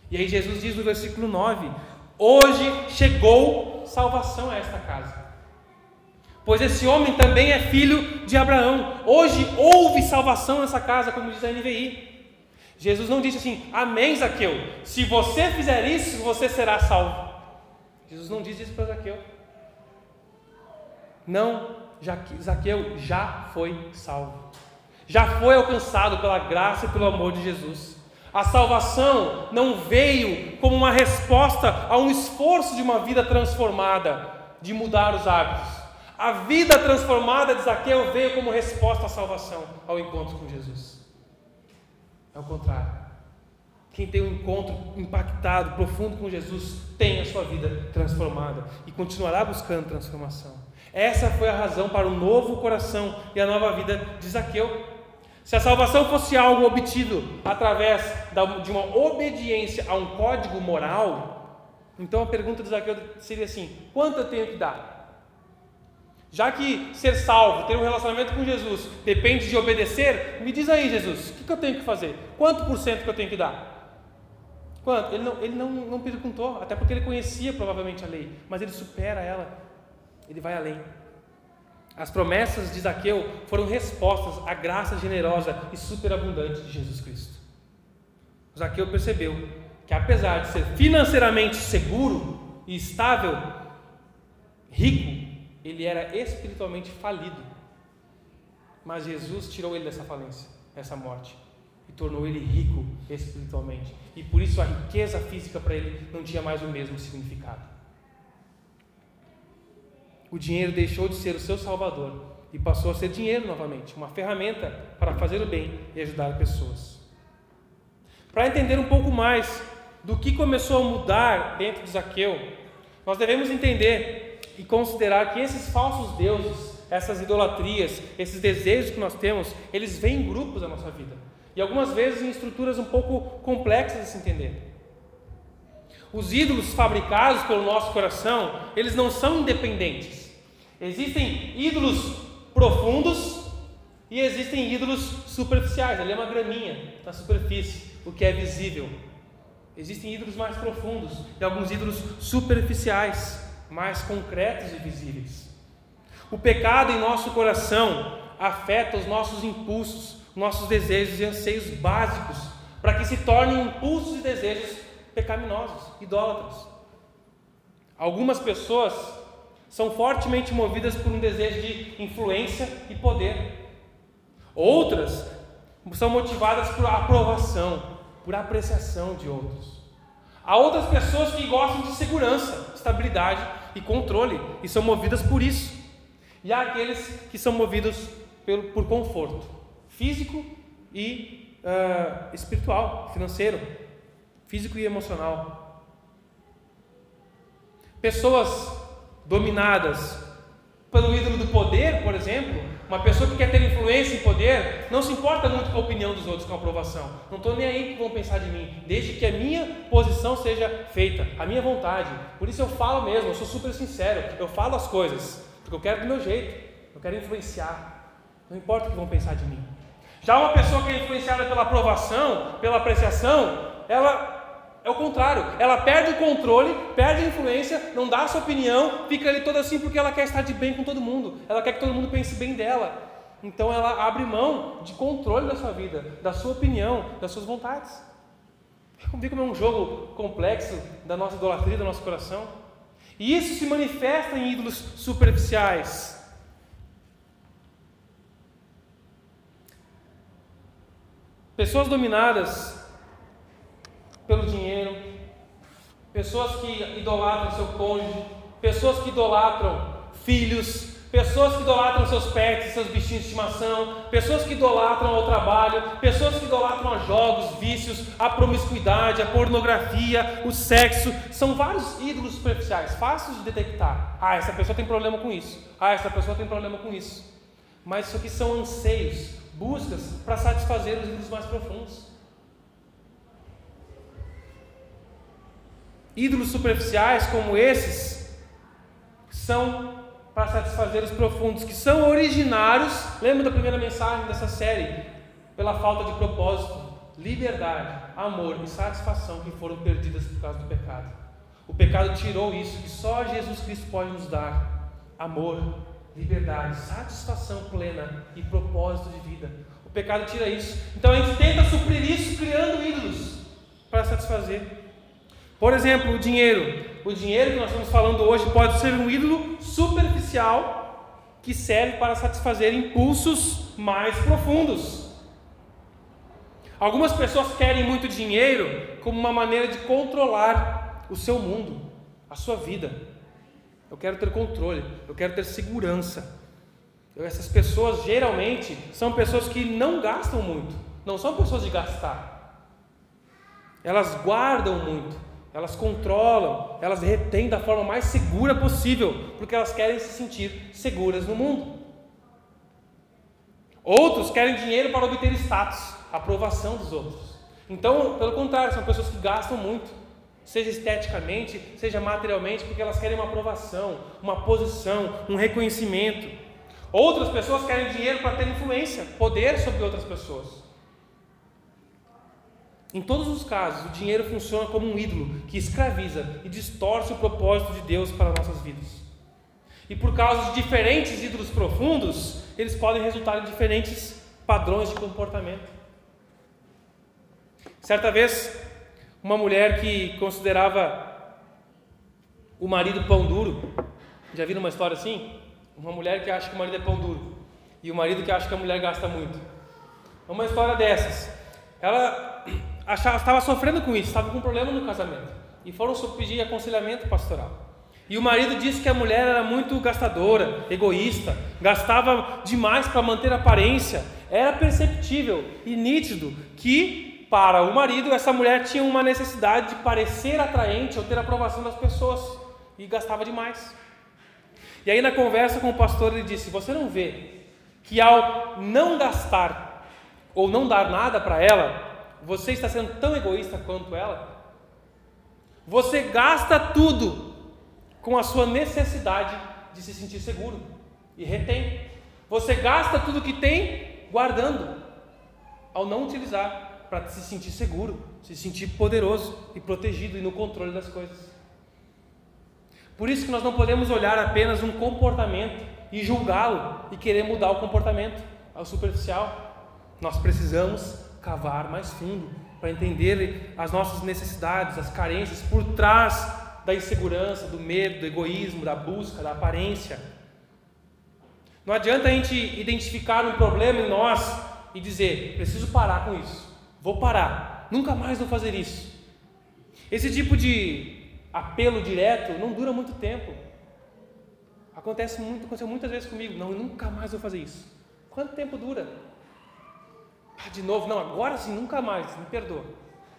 E aí Jesus diz no versículo 9: Hoje chegou salvação a esta casa. Pois esse homem também é filho de Abraão. Hoje houve salvação nessa casa, como diz a NVI. Jesus não disse assim, Amém, Zaqueu. Se você fizer isso, você será salvo. Jesus não diz isso para Zaqueu. Não, Zaqueu já foi salvo. Já foi alcançado pela graça e pelo amor de Jesus. A salvação não veio como uma resposta a um esforço de uma vida transformada, de mudar os hábitos. A vida transformada de Zaqueu veio como resposta à salvação, ao encontro com Jesus. É o contrário. Quem tem um encontro impactado, profundo com Jesus, tem a sua vida transformada e continuará buscando transformação. Essa foi a razão para o novo coração e a nova vida de Zaqueu. Se a salvação fosse algo obtido através de uma obediência a um código moral, então a pergunta de Zaqueu seria assim: quanto eu tenho que dar? Já que ser salvo, ter um relacionamento com Jesus, depende de obedecer, me diz aí, Jesus, o que eu tenho que fazer? Quanto por cento que eu tenho que dar? Quanto? Ele não, ele não, não perguntou, até porque ele conhecia provavelmente a lei, mas ele supera ela, ele vai além. As promessas de Zaqueu foram respostas à graça generosa e superabundante de Jesus Cristo. Zaqueu percebeu que, apesar de ser financeiramente seguro e estável, rico, ele era espiritualmente falido. Mas Jesus tirou ele dessa falência, dessa morte, e tornou ele rico espiritualmente. E por isso a riqueza física para ele não tinha mais o mesmo significado o dinheiro deixou de ser o seu salvador e passou a ser dinheiro novamente, uma ferramenta para fazer o bem e ajudar pessoas. Para entender um pouco mais do que começou a mudar dentro de Zaqueu, nós devemos entender e considerar que esses falsos deuses essas idolatrias, esses desejos que nós temos, eles vêm em grupos da nossa vida. E algumas vezes em estruturas um pouco complexas de se entender. Os ídolos fabricados pelo nosso coração, eles não são independentes. Existem ídolos profundos e existem ídolos superficiais. Ali é uma graminha na superfície, o que é visível. Existem ídolos mais profundos e alguns ídolos superficiais, mais concretos e visíveis. O pecado em nosso coração afeta os nossos impulsos, nossos desejos e anseios básicos, para que se tornem impulsos e desejos pecaminosos, idólatras. Algumas pessoas são fortemente movidas por um desejo de influência e poder. Outras são motivadas por aprovação, por apreciação de outros. Há outras pessoas que gostam de segurança, estabilidade e controle e são movidas por isso. E há aqueles que são movidos por, por conforto físico e uh, espiritual, financeiro, físico e emocional. Pessoas dominadas pelo ídolo do poder, por exemplo, uma pessoa que quer ter influência e poder, não se importa muito com a opinião dos outros, com a aprovação. Não estou nem aí que vão pensar de mim, desde que a minha posição seja feita, a minha vontade. Por isso eu falo mesmo, eu sou super sincero, eu falo as coisas, porque eu quero do meu jeito, eu quero influenciar. Não importa o que vão pensar de mim. Já uma pessoa que é influenciada pela aprovação, pela apreciação, ela é o contrário, ela perde o controle, perde a influência, não dá a sua opinião, fica ali toda assim porque ela quer estar de bem com todo mundo, ela quer que todo mundo pense bem dela. Então ela abre mão de controle da sua vida, da sua opinião, das suas vontades. Vê como é um jogo complexo da nossa idolatria, do nosso coração. E isso se manifesta em ídolos superficiais. Pessoas dominadas pelo dinheiro, pessoas que idolatram seu cônjuge, pessoas que idolatram filhos, pessoas que idolatram seus pets, seus bichinhos de estimação, pessoas que idolatram ao trabalho, pessoas que idolatram a jogos, vícios, a promiscuidade, a pornografia, o sexo. São vários ídolos superficiais, fáceis de detectar. Ah, essa pessoa tem problema com isso. Ah, essa pessoa tem problema com isso. Mas isso aqui são anseios, buscas para satisfazer os ídolos mais profundos. Ídolos superficiais como esses são para satisfazer os profundos, que são originários. Lembra da primeira mensagem dessa série? Pela falta de propósito, liberdade, amor e satisfação que foram perdidas por causa do pecado. O pecado tirou isso que só Jesus Cristo pode nos dar: amor, liberdade, satisfação plena e propósito de vida. O pecado tira isso. Então a gente tenta suprir isso criando ídolos para satisfazer. Por exemplo, o dinheiro. O dinheiro que nós estamos falando hoje pode ser um ídolo superficial que serve para satisfazer impulsos mais profundos. Algumas pessoas querem muito dinheiro como uma maneira de controlar o seu mundo, a sua vida. Eu quero ter controle, eu quero ter segurança. Essas pessoas geralmente são pessoas que não gastam muito, não são pessoas de gastar. Elas guardam muito elas controlam, elas retêm da forma mais segura possível, porque elas querem se sentir seguras no mundo. Outros querem dinheiro para obter status, aprovação dos outros. Então, pelo contrário, são pessoas que gastam muito, seja esteticamente, seja materialmente, porque elas querem uma aprovação, uma posição, um reconhecimento. Outras pessoas querem dinheiro para ter influência, poder sobre outras pessoas. Em todos os casos, o dinheiro funciona como um ídolo que escraviza e distorce o propósito de Deus para nossas vidas. E por causa de diferentes ídolos profundos, eles podem resultar em diferentes padrões de comportamento. Certa vez, uma mulher que considerava o marido pão duro, já viram uma história assim? Uma mulher que acha que o marido é pão duro e o marido que acha que a mulher gasta muito. Uma história dessas. Ela achava, estava sofrendo com isso, estava com um problema no casamento. E foram pedir aconselhamento pastoral. E o marido disse que a mulher era muito gastadora, egoísta, gastava demais para manter a aparência. Era perceptível e nítido que, para o marido, essa mulher tinha uma necessidade de parecer atraente ou ter a aprovação das pessoas e gastava demais. E aí, na conversa com o pastor, ele disse: Você não vê que ao não gastar ou não dar nada para ela, você está sendo tão egoísta quanto ela? Você gasta tudo com a sua necessidade de se sentir seguro e retém. Você gasta tudo que tem guardando, ao não utilizar para se sentir seguro, se sentir poderoso e protegido e no controle das coisas. Por isso que nós não podemos olhar apenas um comportamento e julgá-lo e querer mudar o comportamento ao superficial. Nós precisamos cavar mais fundo para entender as nossas necessidades, as carências por trás da insegurança, do medo, do egoísmo, da busca, da aparência. Não adianta a gente identificar um problema em nós e dizer: preciso parar com isso, vou parar, nunca mais vou fazer isso. Esse tipo de apelo direto não dura muito tempo. Acontece muito, aconteceu muitas vezes comigo. Não, nunca mais vou fazer isso. Quanto tempo dura? Ah, de novo, não, agora sim, nunca mais, me perdoa.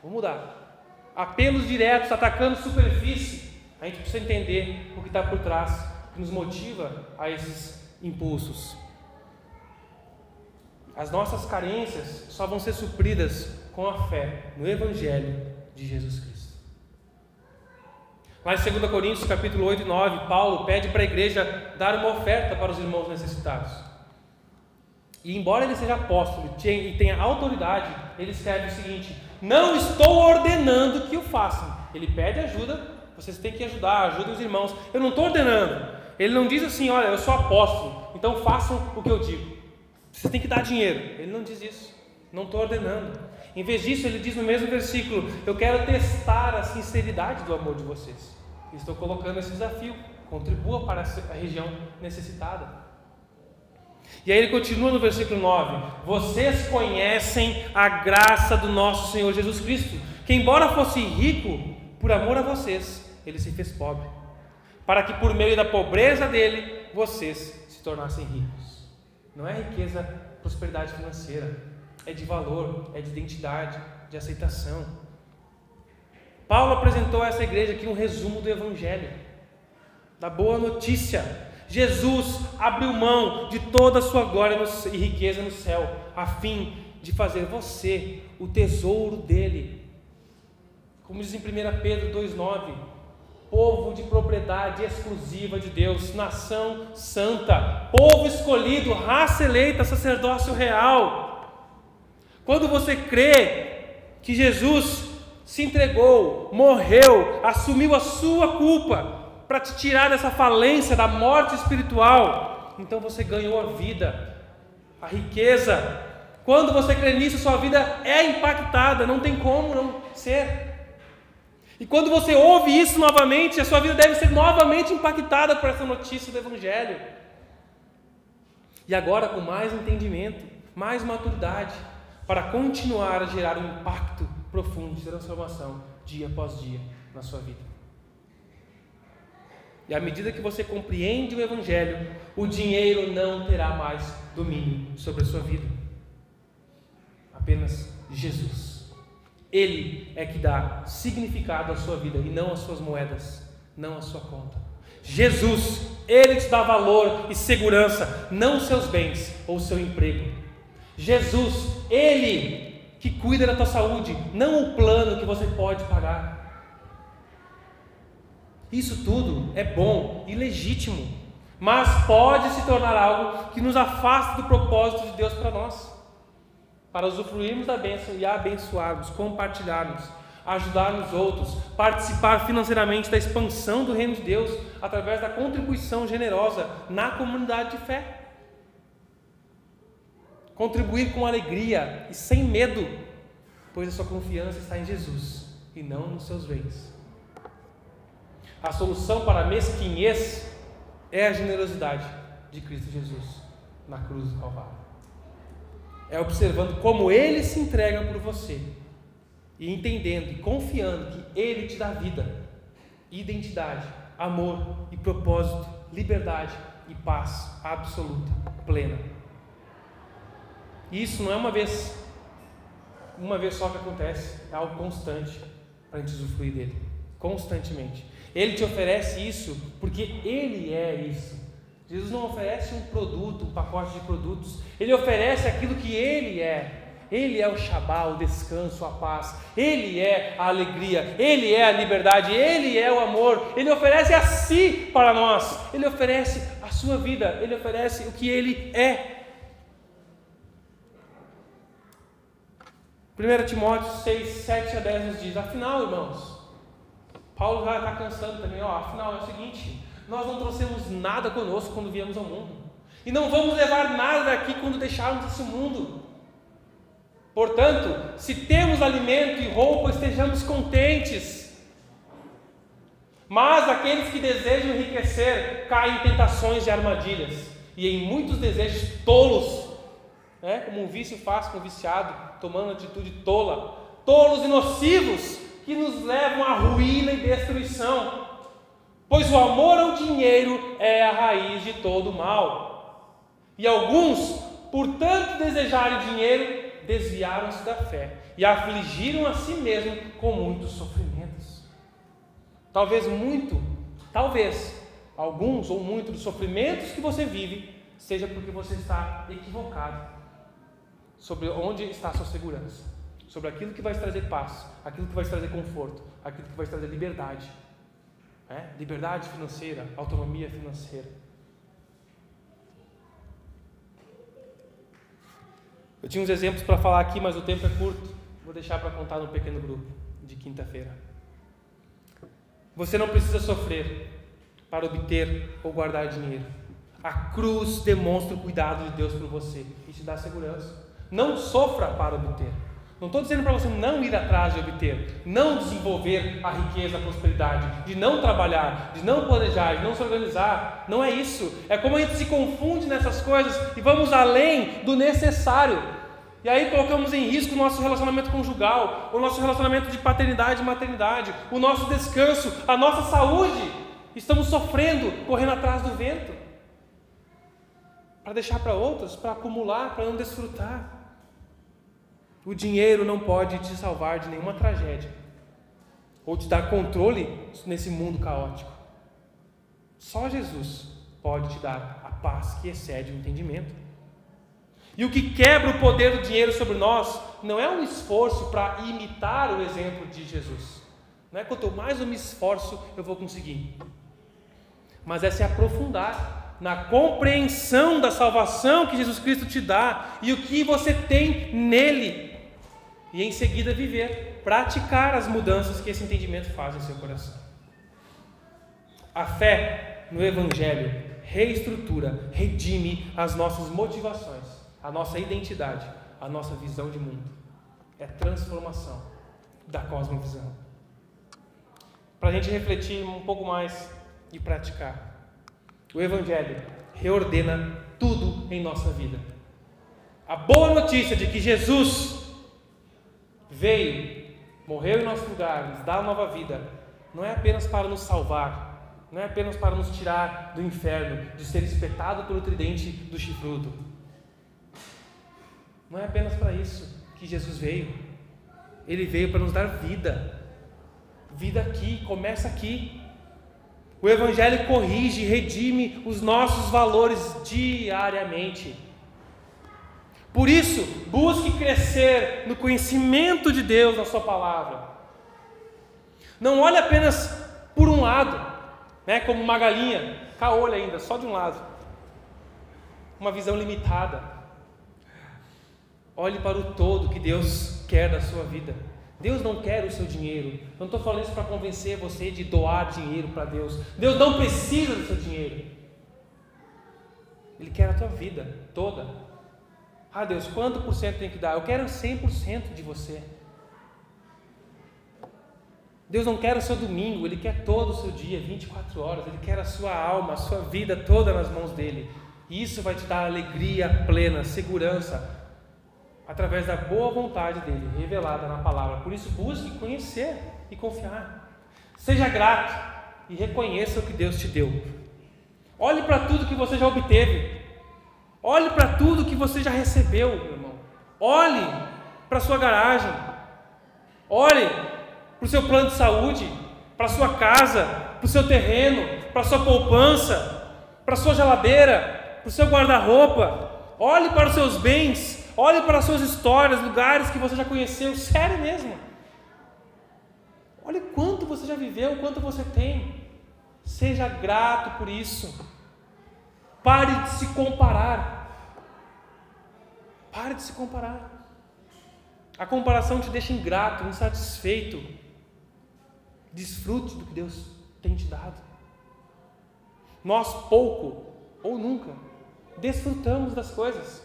Vou mudar. Apelos diretos, atacando superfície. A gente precisa entender o que está por trás, que nos motiva a esses impulsos. As nossas carências só vão ser supridas com a fé no Evangelho de Jesus Cristo. Lá em 2 Coríntios, capítulo 8 e 9, Paulo pede para a igreja dar uma oferta para os irmãos necessitados. E embora ele seja apóstolo e tenha autoridade, ele escreve o seguinte: Não estou ordenando que o façam. Ele pede ajuda, vocês têm que ajudar, ajudem os irmãos. Eu não estou ordenando. Ele não diz assim: Olha, eu sou apóstolo, então façam o que eu digo. Vocês têm que dar dinheiro. Ele não diz isso. Não estou ordenando. Em vez disso, ele diz no mesmo versículo: Eu quero testar a sinceridade do amor de vocês. Estou colocando esse desafio. Contribua para a região necessitada. E aí ele continua no versículo 9: Vocês conhecem a graça do nosso Senhor Jesus Cristo, que, embora fosse rico, por amor a vocês, ele se fez pobre, para que por meio da pobreza dele vocês se tornassem ricos. Não é riqueza, prosperidade financeira, é de valor, é de identidade, de aceitação. Paulo apresentou a essa igreja aqui um resumo do Evangelho, da boa notícia. Jesus abriu mão de toda a sua glória e riqueza no céu, a fim de fazer você o tesouro dele. Como diz em 1 Pedro 2,9: povo de propriedade exclusiva de Deus, nação santa, povo escolhido, raça eleita, sacerdócio real. Quando você crê que Jesus se entregou, morreu, assumiu a sua culpa para te tirar dessa falência da morte espiritual, então você ganhou a vida, a riqueza. Quando você crê nisso, sua vida é impactada, não tem como não ser. E quando você ouve isso novamente, a sua vida deve ser novamente impactada por essa notícia do Evangelho. E agora com mais entendimento, mais maturidade para continuar a gerar um impacto profundo de transformação dia após dia na sua vida. E à medida que você compreende o Evangelho, o dinheiro não terá mais domínio sobre a sua vida. Apenas Jesus. Ele é que dá significado à sua vida e não às suas moedas, não à sua conta. Jesus, Ele te dá valor e segurança, não seus bens ou seu emprego. Jesus, Ele que cuida da tua saúde, não o plano que você pode pagar. Isso tudo é bom e legítimo, mas pode se tornar algo que nos afasta do propósito de Deus para nós, para usufruirmos da bênção e abençoarmos, compartilharmos, ajudar os outros, participar financeiramente da expansão do reino de Deus através da contribuição generosa na comunidade de fé contribuir com alegria e sem medo, pois a sua confiança está em Jesus e não nos seus bens. A solução para a mesquinhez é a generosidade de Cristo Jesus na cruz do Calvário. É observando como Ele se entrega por você e entendendo e confiando que Ele te dá vida, identidade, amor e propósito, liberdade e paz absoluta, plena. E isso não é uma vez, uma vez só que acontece, é algo constante para a gente usufruir dele, constantemente. Ele te oferece isso porque ele é isso. Jesus não oferece um produto, um pacote de produtos. Ele oferece aquilo que Ele é. Ele é o Shabá, o descanso, a paz. Ele é a alegria. Ele é a liberdade. Ele é o amor. Ele oferece a si para nós. Ele oferece a sua vida. Ele oferece o que Ele é. 1 Timóteo 6, 7 a 10 nos diz: Afinal, irmãos, Paulo já está cansando também. Ó, afinal, é o seguinte: nós não trouxemos nada conosco quando viemos ao mundo, e não vamos levar nada daqui quando deixarmos esse mundo. Portanto, se temos alimento e roupa, estejamos contentes. Mas aqueles que desejam enriquecer caem em tentações e armadilhas, e em muitos desejos tolos, né? como um vício faz com o viciado, tomando atitude tola, tolos e nocivos que nos levam à ruína e destruição. Pois o amor ao dinheiro é a raiz de todo mal. E alguns, por tanto desejarem dinheiro, desviaram-se da fé e afligiram a si mesmos com muitos sofrimentos. Talvez muito, talvez alguns ou muitos dos sofrimentos que você vive seja porque você está equivocado sobre onde está a sua segurança, sobre aquilo que vai trazer paz, aquilo que vai trazer conforto, aquilo que vai trazer liberdade. É? Liberdade financeira, autonomia financeira. Eu tinha uns exemplos para falar aqui, mas o tempo é curto. Vou deixar para contar no pequeno grupo de quinta-feira. Você não precisa sofrer para obter ou guardar dinheiro. A cruz demonstra o cuidado de Deus por você e te dá segurança. Não sofra para obter. Não estou dizendo para você não ir atrás de obter, não desenvolver a riqueza, a prosperidade, de não trabalhar, de não planejar, de não se organizar. Não é isso. É como a gente se confunde nessas coisas e vamos além do necessário. E aí colocamos em risco o nosso relacionamento conjugal, o nosso relacionamento de paternidade e maternidade, o nosso descanso, a nossa saúde. Estamos sofrendo, correndo atrás do vento. Para deixar para outros, para acumular, para não desfrutar. O dinheiro não pode te salvar de nenhuma tragédia ou te dar controle nesse mundo caótico. Só Jesus pode te dar a paz que excede o entendimento. E o que quebra o poder do dinheiro sobre nós não é um esforço para imitar o exemplo de Jesus. Não é quanto mais eu me esforço, eu vou conseguir. Mas é se aprofundar na compreensão da salvação que Jesus Cristo te dá e o que você tem nele e em seguida viver, praticar as mudanças que esse entendimento faz em seu coração. A fé no Evangelho reestrutura, redime as nossas motivações, a nossa identidade, a nossa visão de mundo. É transformação da cosmovisão. Para a gente refletir um pouco mais e praticar. O Evangelho reordena tudo em nossa vida. A boa notícia de que Jesus veio, morreu em nosso lugar, nos dá nova vida, não é apenas para nos salvar, não é apenas para nos tirar do inferno, de ser espetado pelo tridente do chifrudo. Não é apenas para isso que Jesus veio. Ele veio para nos dar vida. Vida aqui, começa aqui. O Evangelho corrige, redime os nossos valores diariamente. Por isso, busque crescer no conhecimento de Deus na Sua palavra. Não olhe apenas por um lado, né, como uma galinha, caolho ainda, só de um lado. Uma visão limitada. Olhe para o todo que Deus quer da sua vida. Deus não quer o seu dinheiro. Não estou falando isso para convencer você de doar dinheiro para Deus. Deus não precisa do seu dinheiro. Ele quer a tua vida toda. Ah, Deus, quanto por cento tem que dar? Eu quero 100% de você. Deus não quer o seu domingo, Ele quer todo o seu dia, 24 horas, Ele quer a sua alma, a sua vida toda nas mãos dEle. E isso vai te dar alegria plena, segurança, através da boa vontade dEle, revelada na palavra. Por isso, busque conhecer e confiar. Seja grato e reconheça o que Deus te deu. Olhe para tudo que você já obteve. Olhe para tudo que você já recebeu, meu irmão. Olhe para a sua garagem. Olhe para o seu plano de saúde, para a sua casa, para o seu terreno, para a sua poupança. para a sua geladeira, para o seu guarda-roupa. Olhe para os seus bens, olhe para as suas histórias, lugares que você já conheceu, sério mesmo. Olhe quanto você já viveu, quanto você tem. Seja grato por isso. Pare de se comparar. Pare de se comparar. A comparação te deixa ingrato, insatisfeito. Desfrute do que Deus tem te dado. Nós pouco ou nunca desfrutamos das coisas.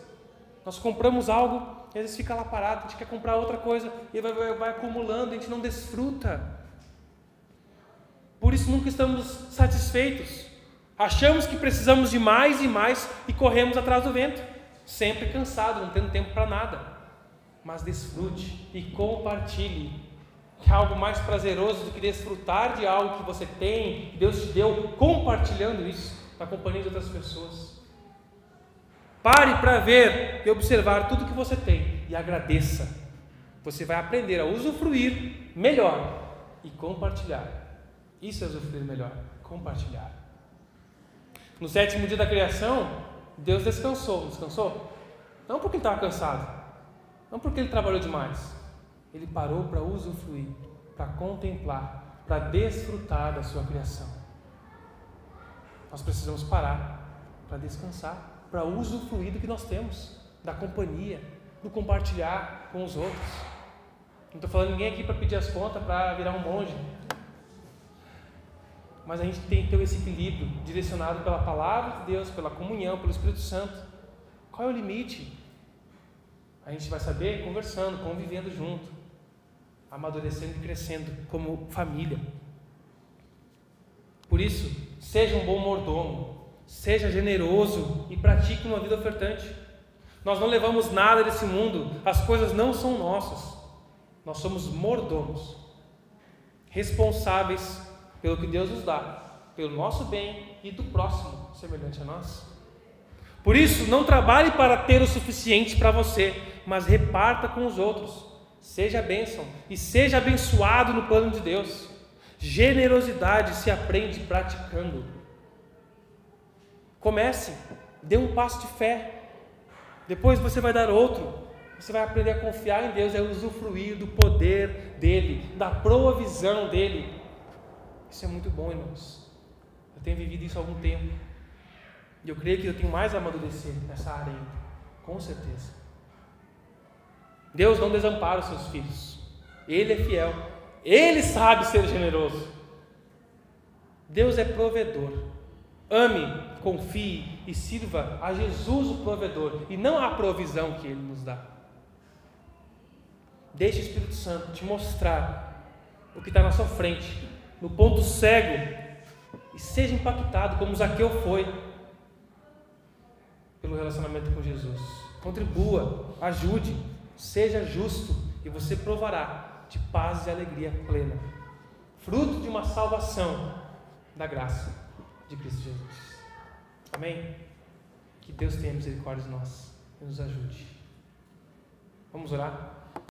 Nós compramos algo e às vezes fica lá parado, a gente quer comprar outra coisa e vai, vai, vai acumulando, a gente não desfruta. Por isso nunca estamos satisfeitos. Achamos que precisamos de mais e mais e corremos atrás do vento, sempre cansado, não tendo tempo para nada. Mas desfrute e compartilhe. Que é algo mais prazeroso do que desfrutar de algo que você tem, que Deus te deu, compartilhando isso na companhia de outras pessoas. Pare para ver e observar tudo que você tem e agradeça. Você vai aprender a usufruir melhor e compartilhar. Isso é usufruir melhor, compartilhar. No sétimo dia da criação, Deus descansou. Descansou? Não porque ele estava cansado, não porque ele trabalhou demais. Ele parou para usufruir, para contemplar, para desfrutar da sua criação. Nós precisamos parar para descansar, para usufruir do que nós temos, da companhia, do compartilhar com os outros. Não estou falando ninguém aqui para pedir as contas para virar um monge mas a gente tem que ter esse equilíbrio direcionado pela palavra de Deus, pela comunhão, pelo Espírito Santo. Qual é o limite? A gente vai saber conversando, convivendo junto, amadurecendo e crescendo como família. Por isso, seja um bom mordomo, seja generoso e pratique uma vida ofertante. Nós não levamos nada desse mundo, as coisas não são nossas. Nós somos mordomos, responsáveis pelo que Deus nos dá, pelo nosso bem e do próximo semelhante a nós. Por isso, não trabalhe para ter o suficiente para você, mas reparta com os outros. Seja bênção e seja abençoado no plano de Deus. Generosidade se aprende praticando. Comece, dê um passo de fé. Depois você vai dar outro. Você vai aprender a confiar em Deus, é usufruir do poder dele, da provisão dele isso é muito bom, irmãos. Eu tenho vivido isso há algum tempo. E eu creio que eu tenho mais a amadurecer nessa área ainda. Com certeza. Deus não desampara os seus filhos. Ele é fiel. Ele sabe ser generoso. Deus é provedor. Ame, confie e sirva a Jesus o provedor e não a provisão que ele nos dá. Deixe o Espírito Santo te mostrar o que está na sua frente no ponto cego e seja impactado como Zaqueu foi pelo relacionamento com Jesus. Contribua, ajude, seja justo e você provará de paz e alegria plena, fruto de uma salvação da graça de Cristo Jesus. Amém? Que Deus tenha misericórdia de nós e nos ajude. Vamos orar?